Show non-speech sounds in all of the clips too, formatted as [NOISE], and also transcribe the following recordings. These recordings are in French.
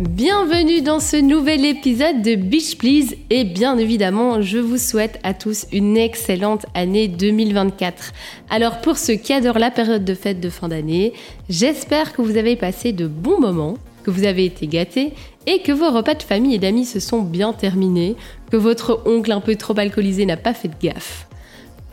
Bienvenue dans ce nouvel épisode de Beach Please et bien évidemment je vous souhaite à tous une excellente année 2024. Alors pour ceux qui adorent la période de fête de fin d'année, j'espère que vous avez passé de bons moments, que vous avez été gâtés et que vos repas de famille et d'amis se sont bien terminés, que votre oncle un peu trop alcoolisé n'a pas fait de gaffe.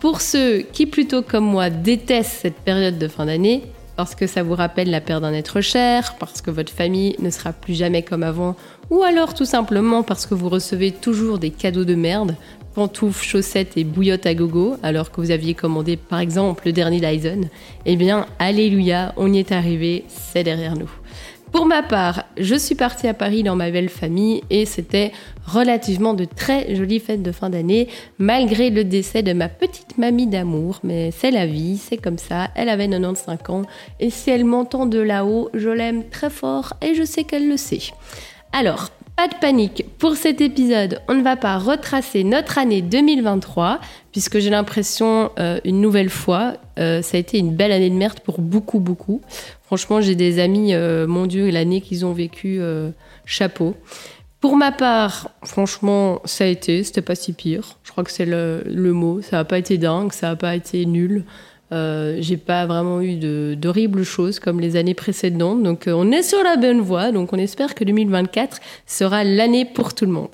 Pour ceux qui plutôt comme moi détestent cette période de fin d'année, parce que ça vous rappelle la perte d'un être cher, parce que votre famille ne sera plus jamais comme avant, ou alors tout simplement parce que vous recevez toujours des cadeaux de merde, pantoufles, chaussettes et bouillottes à gogo, alors que vous aviez commandé par exemple le dernier Dyson, eh bien, alléluia, on y est arrivé, c'est derrière nous. Pour ma part, je suis partie à Paris dans ma belle famille et c'était relativement de très jolies fêtes de fin d'année, malgré le décès de ma petite mamie d'amour. Mais c'est la vie, c'est comme ça. Elle avait 95 ans et si elle m'entend de là-haut, je l'aime très fort et je sais qu'elle le sait. Alors, pas de panique, pour cet épisode, on ne va pas retracer notre année 2023, puisque j'ai l'impression, euh, une nouvelle fois, euh, ça a été une belle année de merde pour beaucoup, beaucoup. Franchement, j'ai des amis, euh, mon Dieu, l'année qu'ils ont vécu, chapeau. Pour ma part, franchement, ça a été, c'était pas si pire. Je crois que c'est le, le, mot. Ça n'a pas été dingue, ça n'a pas été nul. Euh, j'ai pas vraiment eu d'horribles choses comme les années précédentes. Donc, euh, on est sur la bonne voie. Donc, on espère que 2024 sera l'année pour tout le monde.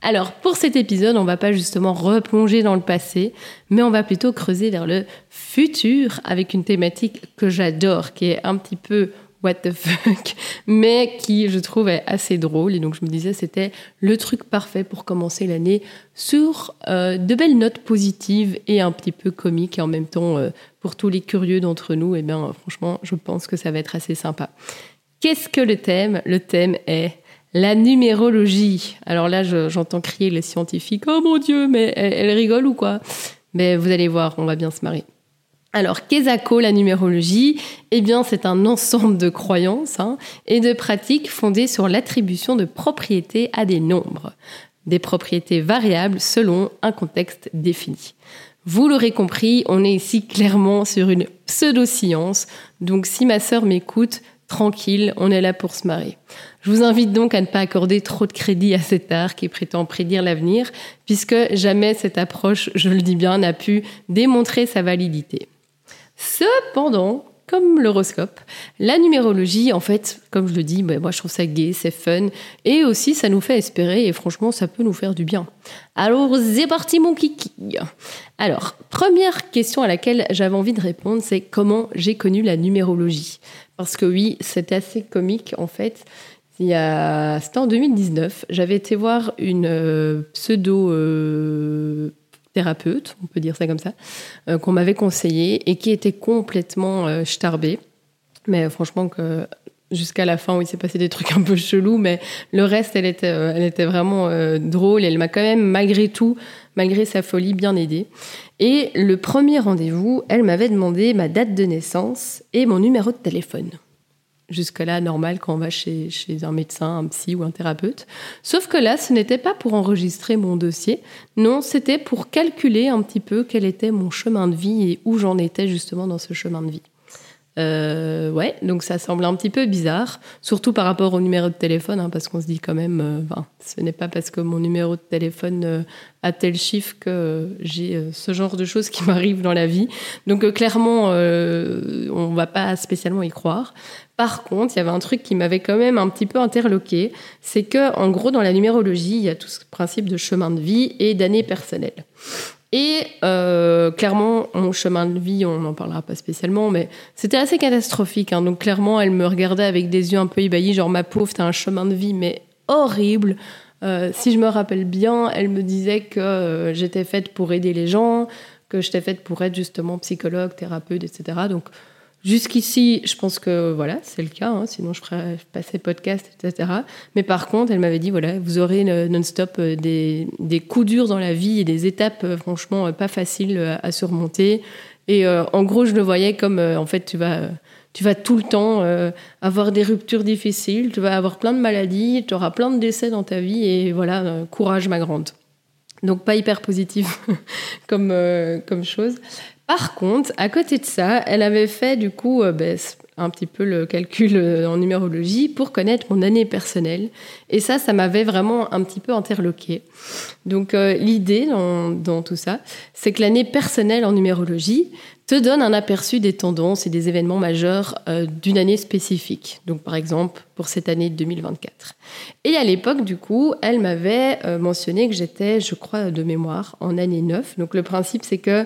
Alors, pour cet épisode, on va pas justement replonger dans le passé, mais on va plutôt creuser vers le futur avec une thématique que j'adore, qui est un petit peu what the fuck, mais qui je trouve est assez drôle. Et donc je me disais c'était le truc parfait pour commencer l'année sur euh, de belles notes positives et un petit peu comiques et en même temps euh, pour tous les curieux d'entre nous, et eh bien franchement je pense que ça va être assez sympa. Qu'est-ce que le thème? Le thème est la numérologie. Alors là j'entends crier les scientifiques, oh mon dieu, mais elle, rigole ou quoi? Mais vous allez voir, on va bien se marrer. Alors, qu'est-ce la numérologie Eh bien, c'est un ensemble de croyances hein, et de pratiques fondées sur l'attribution de propriétés à des nombres, des propriétés variables selon un contexte défini. Vous l'aurez compris, on est ici clairement sur une pseudo-science, donc si ma sœur m'écoute, tranquille, on est là pour se marrer. Je vous invite donc à ne pas accorder trop de crédit à cet art qui prétend prédire l'avenir, puisque jamais cette approche, je le dis bien, n'a pu démontrer sa validité. Cependant, comme l'horoscope, la numérologie, en fait, comme je le dis, bah, moi je trouve ça gai, c'est fun, et aussi ça nous fait espérer, et franchement ça peut nous faire du bien. Alors c'est parti mon kiki Alors, première question à laquelle j'avais envie de répondre, c'est comment j'ai connu la numérologie? Parce que oui, c'était assez comique en fait. C'était en 2019, j'avais été voir une euh, pseudo... Euh, thérapeute, on peut dire ça comme ça, euh, qu'on m'avait conseillé et qui était complètement euh, starbé. Mais franchement, que jusqu'à la fin il s'est passé des trucs un peu chelous, mais le reste, elle était, euh, elle était vraiment drôle. Et elle m'a quand même, malgré tout, malgré sa folie, bien aidée. Et le premier rendez-vous, elle m'avait demandé ma date de naissance et mon numéro de téléphone jusque-là normal quand on va chez, chez, un médecin, un psy ou un thérapeute. Sauf que là, ce n'était pas pour enregistrer mon dossier, non, c'était pour calculer un petit peu quel était mon chemin de vie et où j'en étais justement dans ce chemin de vie. Euh, ouais, donc ça semble un petit peu bizarre, surtout par rapport au numéro de téléphone, hein, parce qu'on se dit quand même, euh, ce n'est pas parce que mon numéro de téléphone euh, a tel chiffre que j'ai ce genre de choses qui [LAUGHS] m'arrivent dans la vie. Donc clairement, on va pas spécialement y croire. Par contre, il y avait un truc qui m'avait quand même un petit peu interloqué, c'est que en gros dans la numérologie, il y a tout ce principe de chemin de vie et d'année personnelle. Et euh, clairement, mon chemin de vie, on n'en parlera pas spécialement, mais c'était assez catastrophique. Hein. Donc clairement, elle me regardait avec des yeux un peu ébahis, genre ma pauvre, t'as un chemin de vie, mais horrible. Euh, si je me rappelle bien, elle me disait que euh, j'étais faite pour aider les gens, que j'étais faite pour être justement psychologue, thérapeute, etc. Donc Jusqu'ici, je pense que voilà, c'est le cas, hein, sinon je ferais passer podcast, etc. Mais par contre, elle m'avait dit voilà, vous aurez non-stop euh, des, des, coups durs dans la vie et des étapes euh, franchement euh, pas faciles à surmonter. Et en gros, je le voyais comme en fait, tu vas, tu vas tout le temps avoir des ruptures difficiles, tu vas avoir plein de maladies, tu auras plein de décès dans ta vie et voilà, courage ma grande. Donc pas hyper positif [LAUGHS] comme, comme chose. Par contre, à côté de ça, elle avait fait du coup euh, ben, un petit peu le calcul euh, en numérologie pour connaître mon année personnelle. Et ça, ça m'avait vraiment un petit peu interloqué. Donc l'idée dans, tout ça, c'est que l'année personnelle en numérologie, te donne un aperçu des tendances et des événements majeurs euh, d'une année spécifique. Donc, par exemple, pour cette année 2024. Et à l'époque, du coup, elle m'avait euh, mentionné que j'étais, je crois, de mémoire, en année 9. Donc, le principe, c'est que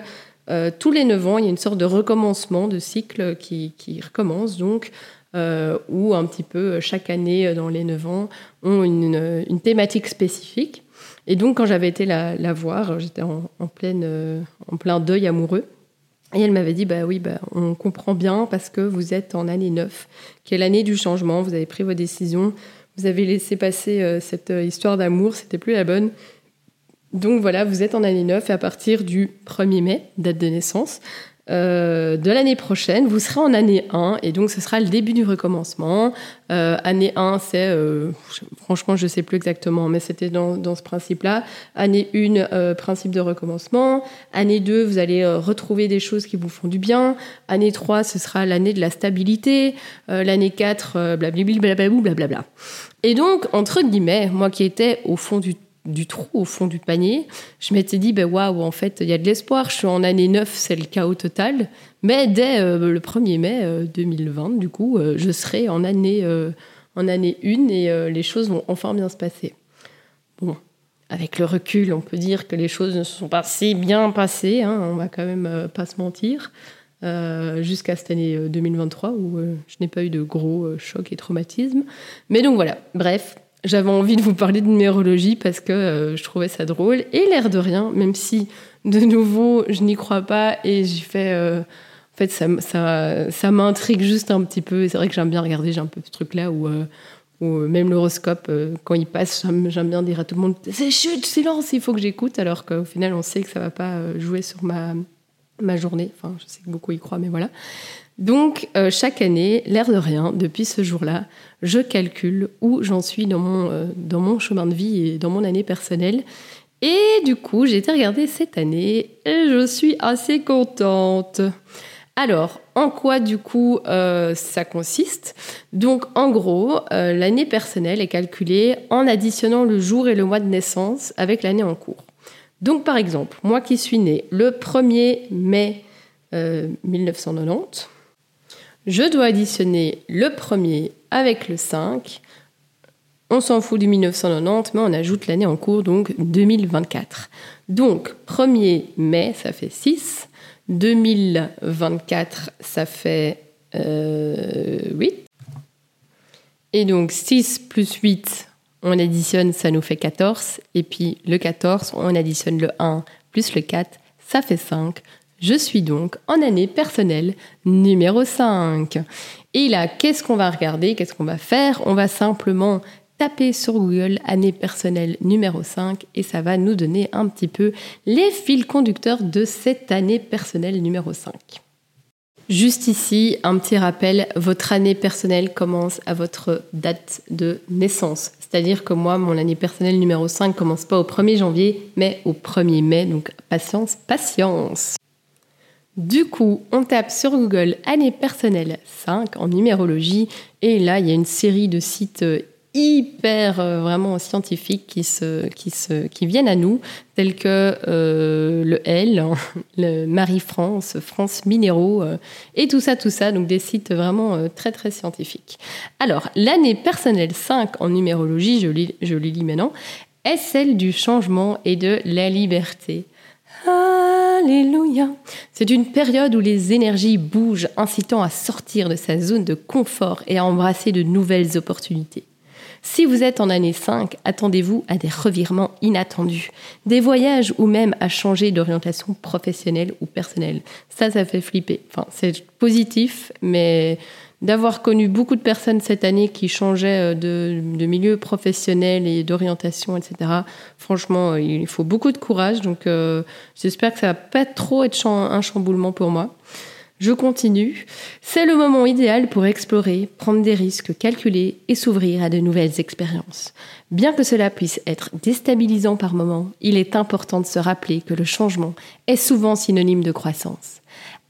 euh, tous les 9 ans, il y a une sorte de recommencement de cycle qui, recommence, donc, où un petit peu chaque année dans les 9 ans ont une, thématique spécifique. Et donc, quand j'avais été la, la voir, j'étais en, pleine, en plein deuil amoureux. Et elle m'avait dit, bah oui, bah, on comprend bien parce que vous êtes en année 9, qui est l'année du changement, vous avez pris vos décisions, vous avez laissé passer euh, cette euh, histoire d'amour, c'était plus la bonne. Donc voilà, vous êtes en année 9 et à partir du 1er mai, date de naissance, euh, de l'année prochaine, vous serez en année 1 et donc ce sera le début du recommencement. Euh, année 1, c'est, euh, franchement, je ne sais plus exactement, mais c'était dans, dans, ce principe-là. Année 1, principe de recommencement. Année 2, vous allez retrouver des choses qui vous font du bien. Année 3, ce sera l'année de la stabilité. l'année 4, blablabla, blablabla. Et donc, entre guillemets, moi qui étais au fond du du trou au fond du panier, je m'étais dit, ben waouh, en fait, il y a de l'espoir. Je suis en année 9, c'est le chaos total. Mais dès euh, le 1er mai 2020, euh, du coup, euh, je serai en année, en année 1 et les choses vont enfin bien se passer. Bon, avec le recul, on peut dire que les choses ne se sont pas si bien passées. Hein, on va quand même pas se mentir. jusqu'à cette année 2023 où je n'ai pas eu de gros chocs et traumatismes. Mais donc voilà, bref, j'avais envie de vous parler de numérologie parce que euh, je trouvais ça drôle. Et l'air de rien, même si de nouveau je n'y crois pas et j'y fais. Euh, en fait, ça, ça, ça m'intrigue juste un petit peu. C'est vrai que j'aime bien regarder, j'ai un peu ce truc-là où, euh, où même l'horoscope, quand il passe, j'aime bien dire à tout le monde C'est chut, silence, il faut que j'écoute. Alors qu'au final, on sait que ça va pas jouer sur ma, ma journée. Enfin, je sais que beaucoup y croient, mais voilà. Donc, euh, chaque année, l'air de rien, depuis ce jour-là, je calcule où j'en suis dans mon, euh, chemin de vie et dans mon année personnelle. Et du coup, j'ai été regarder cette année et je suis assez contente. Alors, en quoi du coup euh, ça consiste? Donc, en gros, l'année personnelle est calculée en additionnant le jour et le mois de naissance avec l'année en cours. Donc, par exemple, moi qui suis née le 1er mai 1990, je dois additionner le premier avec le 5. On s'en fout du 1990, mais on ajoute l'année en cours, donc 2024. Donc, 1er mai, ça fait 6. 2024, ça fait euh, 8. Et donc, 6 plus 8, on additionne, ça nous fait 14. Et puis, le 14, on additionne le 1 plus le 4, ça fait 5. Je suis donc en année personnelle numéro 5. Et là, qu'est-ce qu'on va regarder? Qu'est-ce qu'on va faire? On va simplement taper sur Google année personnelle numéro 5 et ça va nous donner un petit peu les fils conducteurs de cette année personnelle numéro 5. Juste ici, un petit rappel, votre année personnelle commence à votre date de naissance. C'est-à-dire que moi, mon année personnelle numéro 5 commence pas au 1er janvier, mais au 1er mai. Donc patience, patience. Du coup, on tape sur Google année personnelle 5 en numérologie et là, il y a une série de sites euh, hyper euh, vraiment scientifiques qui, viennent à nous, tels que euh, le L, [LAUGHS] le Marie-France, France Minéraux, et tout ça, tout ça, donc des sites vraiment très, très scientifiques. Alors, l'année personnelle 5 en numérologie, je, je les lis maintenant, est celle du changement et de la liberté. Alléluia. C'est une période où les énergies bougent, incitant à sortir de sa zone de confort et à embrasser de nouvelles opportunités. Si vous êtes en année 5, attendez-vous à des revirements inattendus, des voyages ou même à changer d'orientation professionnelle ou personnelle. Ça, ça fait flipper. Enfin, c'est positif, mais d'avoir connu beaucoup de personnes cette année qui changeaient euh, de, milieu professionnel et d'orientation, etc. Franchement, euh, il faut beaucoup de courage. Donc, euh, j'espère que ça va pas trop être un chamboulement pour moi. Je continue. C'est le moment idéal pour explorer, prendre des risques calculés et s'ouvrir à de nouvelles expériences. Bien que cela puisse être déstabilisant par moments, il est important de se rappeler que le changement est souvent synonyme de croissance.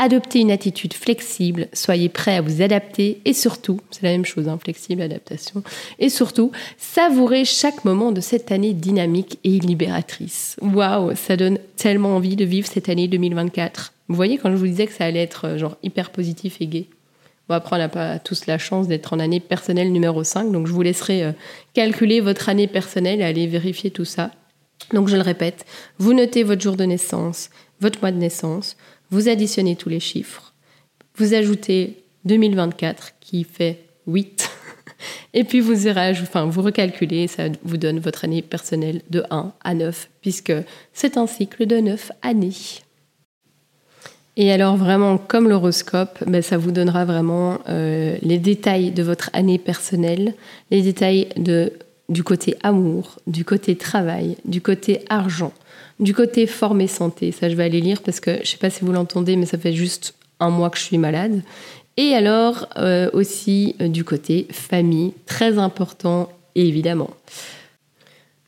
Adoptez une attitude flexible, soyez prêt à vous adapter et surtout, c'est la même chose, hein, flexible, adaptation, et surtout, savourez chaque moment de cette année dynamique et libératrice. Waouh, ça donne tellement envie de vivre cette année 2024. Vous voyez, quand je vous disais que ça allait être euh, genre hyper positif et gai. Bon, après, on n'a pas tous la chance d'être en année personnelle numéro 5, donc je vous laisserai euh, calculer votre année personnelle et aller vérifier tout ça. Donc je le répète, vous notez votre jour de naissance, votre mois de naissance, vous additionnez tous les chiffres, vous ajoutez 2024 qui fait 8, [LAUGHS] et puis vous, enfin, vous recalculez, ça vous donne votre année personnelle de 1 à 9, puisque c'est un cycle de 9 années. Et alors vraiment, comme l'horoscope, ben, ça vous donnera vraiment euh, les détails de votre année personnelle, les détails du côté amour, du côté travail, du côté argent, du côté forme et santé, ça je vais aller lire parce que je sais pas si vous l'entendez, mais ça fait juste un mois que je suis malade. Et alors euh, aussi euh, du côté famille, très important évidemment.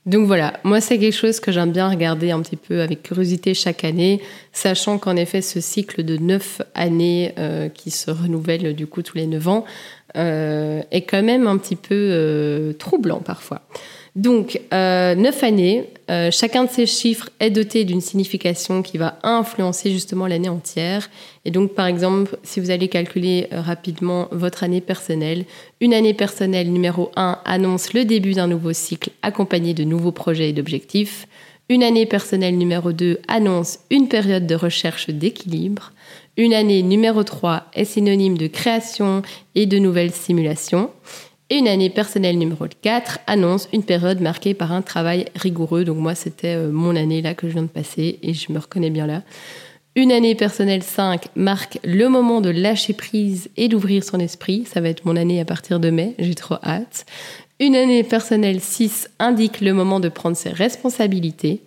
Donc voilà, moi c'est quelque chose que j'aime bien regarder un petit peu avec curiosité chaque année, sachant qu'en effet ce cycle de neuf années euh, qui se renouvelle du coup tous les neuf ans est quand même un petit peu troublant parfois. Donc, euh, neuf années, euh, chacun de ces chiffres est doté d'une signification qui va influencer justement l'année entière. Et donc, par exemple, si vous allez calculer euh, rapidement votre année personnelle, une année personnelle numéro 1 annonce le début d'un nouveau cycle accompagné de nouveaux projets et d'objectifs. Une année personnelle numéro 2 annonce une période de recherche d'équilibre. Une année numéro 3 est synonyme de création et de nouvelles simulations. Et une année personnelle numéro 4 annonce une période marquée par un travail rigoureux. Donc moi, c'était euh, mon année là que je viens de passer et je me reconnais bien là. Une année personnelle 5 marque le moment de lâcher prise et d'ouvrir son esprit. Ça va être mon année à partir de mai, j'ai trop hâte. Une année personnelle 6 indique le moment de prendre ses responsabilités.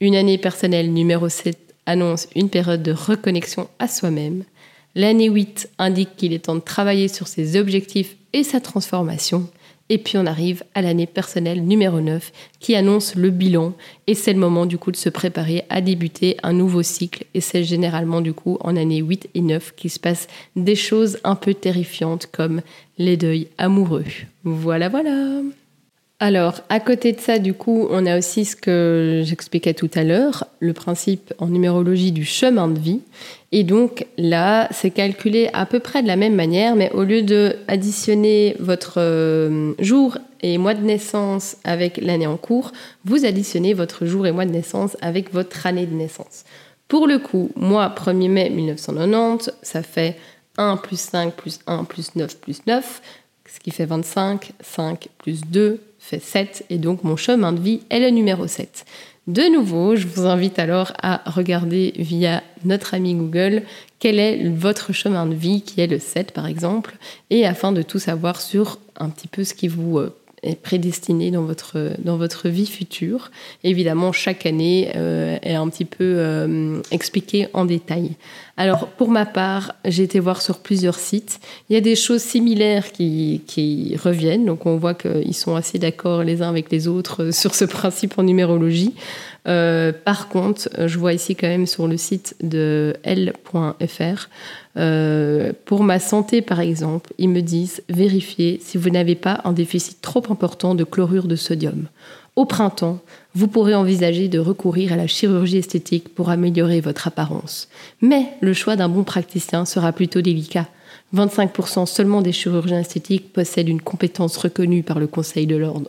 Une année personnelle numéro 7 annonce une période de reconnexion à soi-même. L'année 8 indique qu'il est temps de travailler sur ses objectifs et sa transformation. Et puis on arrive à l'année personnelle numéro 9 qui annonce le bilan et c'est le moment du coup de se préparer à débuter un nouveau cycle et c'est généralement du coup en année 8 et 9 qu'il se passe des choses un peu terrifiantes comme les deuils amoureux. Voilà voilà. Alors, à côté de ça, du coup, on a aussi ce que j'expliquais tout à l'heure, le principe en numérologie du chemin de vie. Et donc là, c'est calculé à peu près de la même manière, mais au lieu de additionner votre euh, jour et mois de naissance avec l'année en cours, vous additionnez votre jour et mois de naissance avec votre année de naissance. Pour le coup, moi, 1er mai 1990, ça fait 1 plus 5 plus 1 plus 9 plus 9, ce qui fait 25, 5 plus 2 fait 7 et donc mon chemin de vie est le numéro 7. De nouveau, je vous invite alors à regarder via notre ami Google quel est votre chemin de vie qui est le 7 par exemple et afin de tout savoir sur un petit peu ce qui vous euh, est prédestiné dans votre, dans votre vie future. Évidemment, chaque année euh, est un petit peu euh, expliquée en détail. Alors, pour ma part, j'ai été voir sur plusieurs sites. Il y a des choses similaires qui, qui reviennent, donc on voit qu'ils sont assez d'accord les uns avec les autres sur ce principe en numérologie. Euh, par contre, je vois ici quand même sur le site de L.fr, euh, pour ma santé par exemple, ils me disent vérifiez si vous n'avez pas un déficit trop important de chlorure de sodium. Au printemps, vous pourrez envisager de recourir à la chirurgie esthétique pour améliorer votre apparence. Mais le choix d'un bon praticien sera plutôt délicat 25% seulement des chirurgiens esthétiques possèdent une compétence reconnue par le Conseil de l'ordre.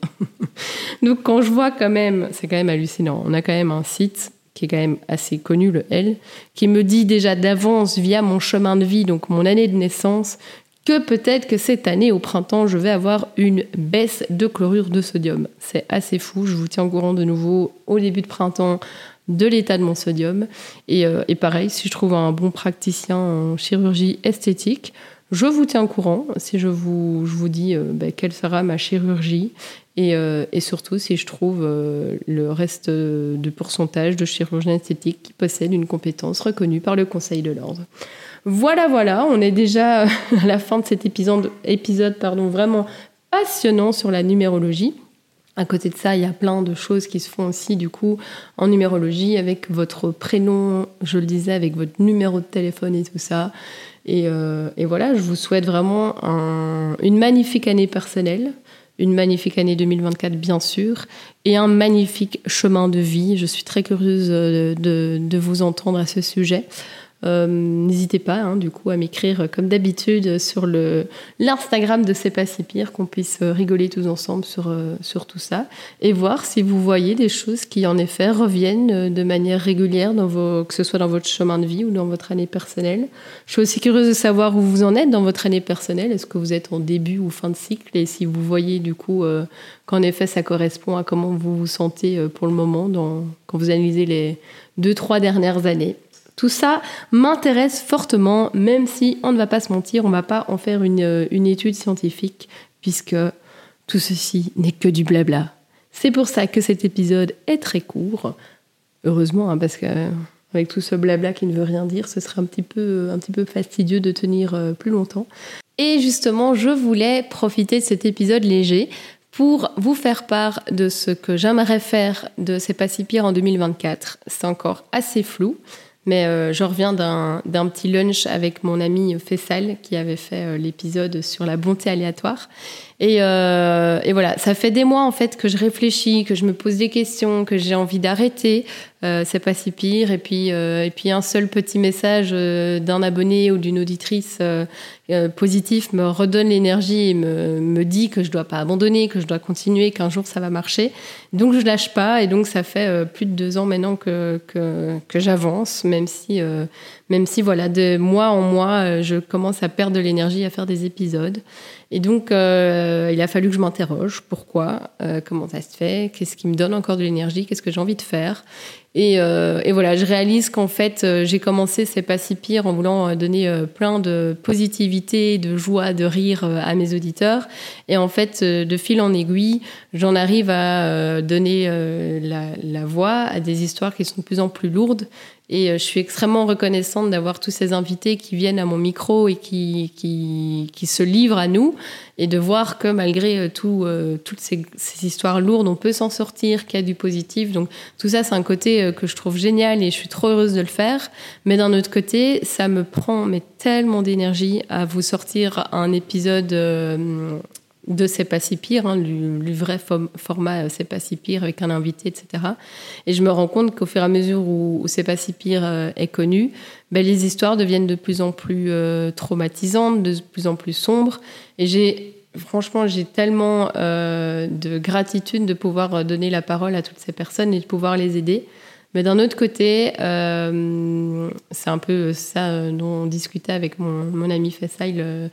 [LAUGHS] Donc quand je vois quand même, c'est quand même hallucinant, on a quand même un site qui est quand même assez connu, le L, qui me dit déjà d'avance via mon chemin de vie, donc mon année de naissance, que peut-être que cette année, au printemps, je vais avoir une baisse de chlorure de sodium. C'est assez fou, je vous tiens au courant de nouveau au début de printemps de l'état de mon sodium. Euh, et, pareil, si je trouve un bon praticien en chirurgie esthétique, je vous tiens au courant si je vous, je vous dis euh, ben, quelle sera ma chirurgie et, euh, et surtout si je trouve le reste de pourcentage de chirurgiens esthétiques qui possèdent une compétence reconnue par le Conseil de l'ordre. voilà, voilà, on est déjà [LAUGHS] à la fin de cet épisode, épisode pardon, vraiment passionnant sur la numérologie. À côté de ça, il y a plein de choses qui se font aussi du coup en numérologie avec votre prénom, je le disais, avec votre numéro de téléphone et tout ça. Et, euh, voilà, je vous souhaite vraiment une magnifique année personnelle, une magnifique année 2024 bien sûr, et un magnifique chemin de vie. Je suis très curieuse de, de vous entendre à ce sujet. Euh, n'hésitez pas, hein, du coup, à m'écrire euh, comme d'habitude sur l'Instagram de C'est pas si pire, qu'on puisse euh, rigoler tous ensemble sur, sur tout ça et voir si vous voyez des choses qui, en effet, reviennent de manière régulière, dans vos, que ce soit dans votre chemin de vie ou dans votre année personnelle. Je suis aussi curieuse de savoir où vous en êtes dans votre année personnelle. Est-ce que vous êtes en début ou fin de cycle? Et si vous voyez, du coup, qu'en effet, ça correspond à comment vous vous sentez pour le moment dans, quand vous analysez les deux, trois dernières années. Tout ça m'intéresse fortement, même si on ne va pas se mentir, on ne va pas en faire une, une étude scientifique, puisque tout ceci n'est que du blabla. C'est pour ça que cet épisode est très court. Heureusement, hein, parce que avec tout ce blabla qui ne veut rien dire, ce serait un petit peu, un petit peu fastidieux de tenir euh, plus longtemps. Et justement, je voulais profiter de cet épisode léger pour vous faire part de ce que j'aimerais faire de C'est pas si pire en 2024. C'est encore assez flou. Mais euh, je reviens d'un petit lunch avec mon ami Fessal qui avait fait euh, l'épisode sur la bonté aléatoire. Et, euh, et, voilà, ça fait des mois en fait que je réfléchis, que je me pose des questions, que j'ai envie d'arrêter. Euh, c'est pas si pire. Et puis, euh, et puis un seul petit message euh, d'un abonné ou d'une auditrice euh, positif me redonne l'énergie et me, me dit que je dois pas abandonner, que je dois continuer, qu'un jour ça va marcher. Donc je lâche pas. Et donc ça fait plus de deux ans maintenant que, que, que j'avance, même si, même si voilà, de mois en mois, je commence à perdre de l'énergie à faire des épisodes. Et donc, euh, il a fallu que je m'interroge. Pourquoi? Euh, Comment ça se fait? Qu'est-ce qui me donne encore de l'énergie? Qu'est-ce que j'ai envie de faire? Et, euh, et, voilà, je réalise qu'en fait, euh, j'ai commencé C'est pas si pire en voulant euh, donner euh, plein de positivité, de joie, de rire à mes auditeurs. Et en fait, de fil en aiguille, j'en arrive à donner la, la voix à des histoires qui sont de plus en plus lourdes et je suis extrêmement reconnaissante d'avoir tous ces invités qui viennent à mon micro et qui, qui, qui se livrent à nous et de voir que malgré tout, toutes ces, ces, histoires lourdes, on peut s'en sortir, qu'il y a du positif. Donc tout ça, c'est un côté euh, que je trouve génial et je suis trop heureuse de le faire. Mais d'un autre côté, ça me prend mais tellement d'énergie à vous sortir un épisode euh, de C'est pas si pire, hein, vrai format euh, C'est pas si pire avec un invité, etc. Et je me rends compte qu'au fur et à mesure où, C'est pas si pire est connu, ben, les histoires deviennent de plus en plus traumatisantes, de plus en plus sombres. Et j'ai franchement, j'ai tellement de gratitude de pouvoir donner la parole à toutes ces personnes et de pouvoir les aider. Mais d'un autre côté, euh, c'est un peu ça dont on discutait avec mon, mon ami Fessail euh,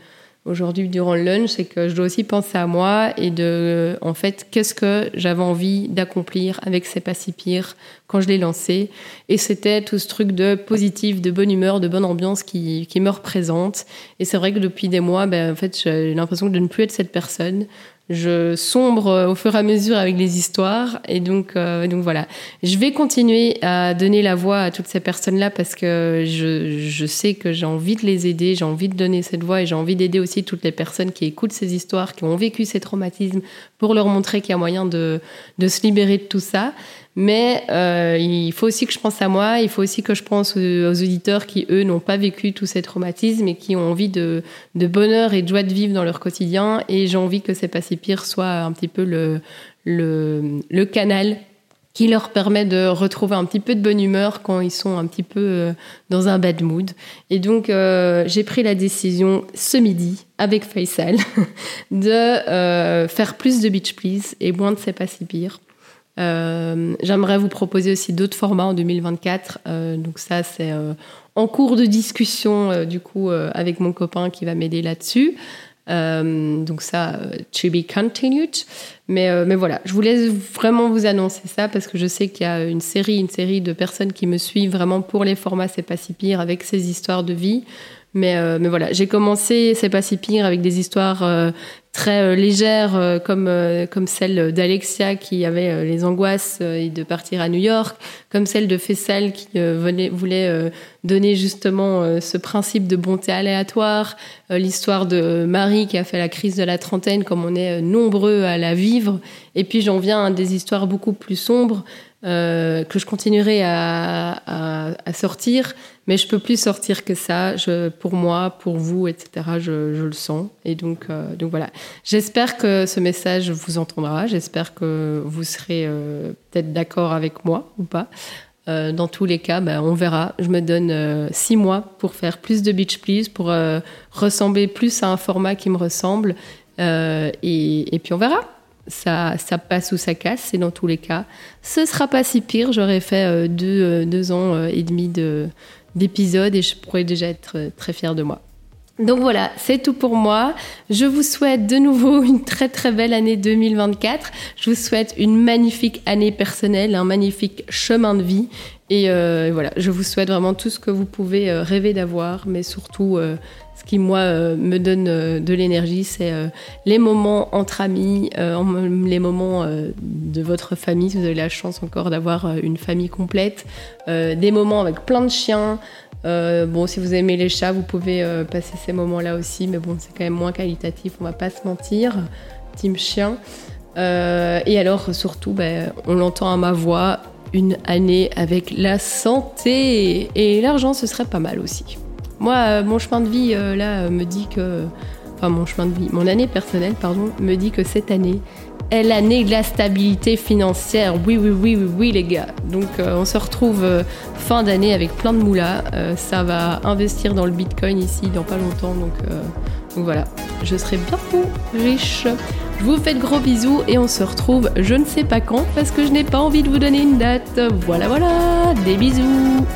aujourd'hui durant le lunch, c'est que je dois aussi penser à moi et de, en fait, qu'est-ce que j'avais envie d'accomplir avec C'est pas si pire quand je l'ai lancé. Et c'était tout ce truc de positif, de bonne humeur, de bonne ambiance qui, qui me représente. Et c'est vrai que depuis des mois, ben, en fait, j'ai l'impression de ne plus être cette personne je sombre au fur et à mesure avec les histoires. Et donc euh, donc voilà. Je vais continuer à donner la voix à toutes ces personnes là parce que je, je sais que j'ai envie de les aider j'ai envie de donner cette voix et j'ai envie d'aider aussi toutes les personnes qui écoutent ces histoires qui ont vécu ces traumatismes pour leur montrer qu'il y a moyen de de se libérer de tout ça mais euh, il faut aussi que je pense à moi, il faut aussi que je pense aux, auditeurs qui, eux, n'ont pas vécu tous ces traumatismes et qui ont envie de, de, bonheur et de joie de vivre dans leur quotidien. Et j'ai envie que C'est pas si pire soit un petit peu le, le, le, canal qui leur permet de retrouver un petit peu de bonne humeur quand ils sont un petit peu euh, dans un bad mood. Et donc, euh, j'ai pris la décision ce midi avec Faisal [LAUGHS] de euh, faire plus de Beach Please et moins de C'est pas si pire. J'aimerais vous proposer aussi d'autres formats en 2024. Euh, donc ça, c'est en cours de discussion du coup avec mon copain qui va m'aider là-dessus. Donc ça, to be continued. Mais, mais voilà, je voulais vraiment vous annoncer ça parce que je sais qu'il y a une série, une série de personnes qui me suivent vraiment pour les formats C'est pas si pire avec ces histoires de vie. Mais, mais voilà, j'ai commencé C'est pas si pire avec des histoires très légères comme, comme celle d'Alexia qui avait les angoisses de partir à New York, comme celle de Fessel qui voulait donner justement ce principe de bonté aléatoire, l'histoire de Marie qui a fait la crise de la trentaine, comme on est nombreux à la vivre. Et puis j'en viens à des histoires beaucoup plus sombres euh, que je continuerai à, sortir, mais je peux plus sortir que ça. Pour moi, pour vous, etc. Je, le sens. Et donc, euh, donc voilà. J'espère que ce message vous entendra. J'espère que vous serez euh, peut-être d'accord avec moi ou pas. dans tous les cas, ben, on verra. Je me donne six mois pour faire plus de Beach Please, pour ressembler plus à un format qui me ressemble. et puis on verra ça, ça passe ou ça casse, c'est dans tous les cas. Ce sera pas si pire, j'aurais fait euh, deux, euh, deux, ans euh, et demi d'épisodes et je pourrais déjà être très fière de moi. Donc voilà, c'est tout pour moi. Je vous souhaite de nouveau [LAUGHS] une très très belle année 2024. Je vous souhaite une magnifique année personnelle, un magnifique chemin de vie. Et voilà, je vous souhaite vraiment tout ce que vous pouvez rêver d'avoir, mais surtout qui, moi, euh, me donne euh, de l'énergie, c'est euh, les moments entre amis, les moments de votre famille, si vous avez la chance encore d'avoir une famille complète, des moments avec plein de chiens. bon, si vous aimez les chats, vous pouvez passer ces moments-là aussi, mais bon, c'est quand même moins qualitatif, on va pas se mentir. Team chien. et alors, surtout, ben, on l'entend à ma voix, une année avec la santé et l'argent, ce serait pas mal aussi. Moi, euh, mon chemin de vie, euh, là, euh, me dit que. Enfin, mon chemin de vie, mon année personnelle, pardon, me dit que cette année est l'année de la stabilité financière. Oui, oui, oui, oui, oui, les gars. Donc, on se retrouve fin d'année avec plein de moulas. ça va investir dans le bitcoin ici dans pas longtemps. Donc, donc voilà, je serai bientôt riche. Je vous fais de gros bisous et on se retrouve je ne sais pas quand parce que je n'ai pas envie de vous donner une date. Voilà, voilà, des bisous.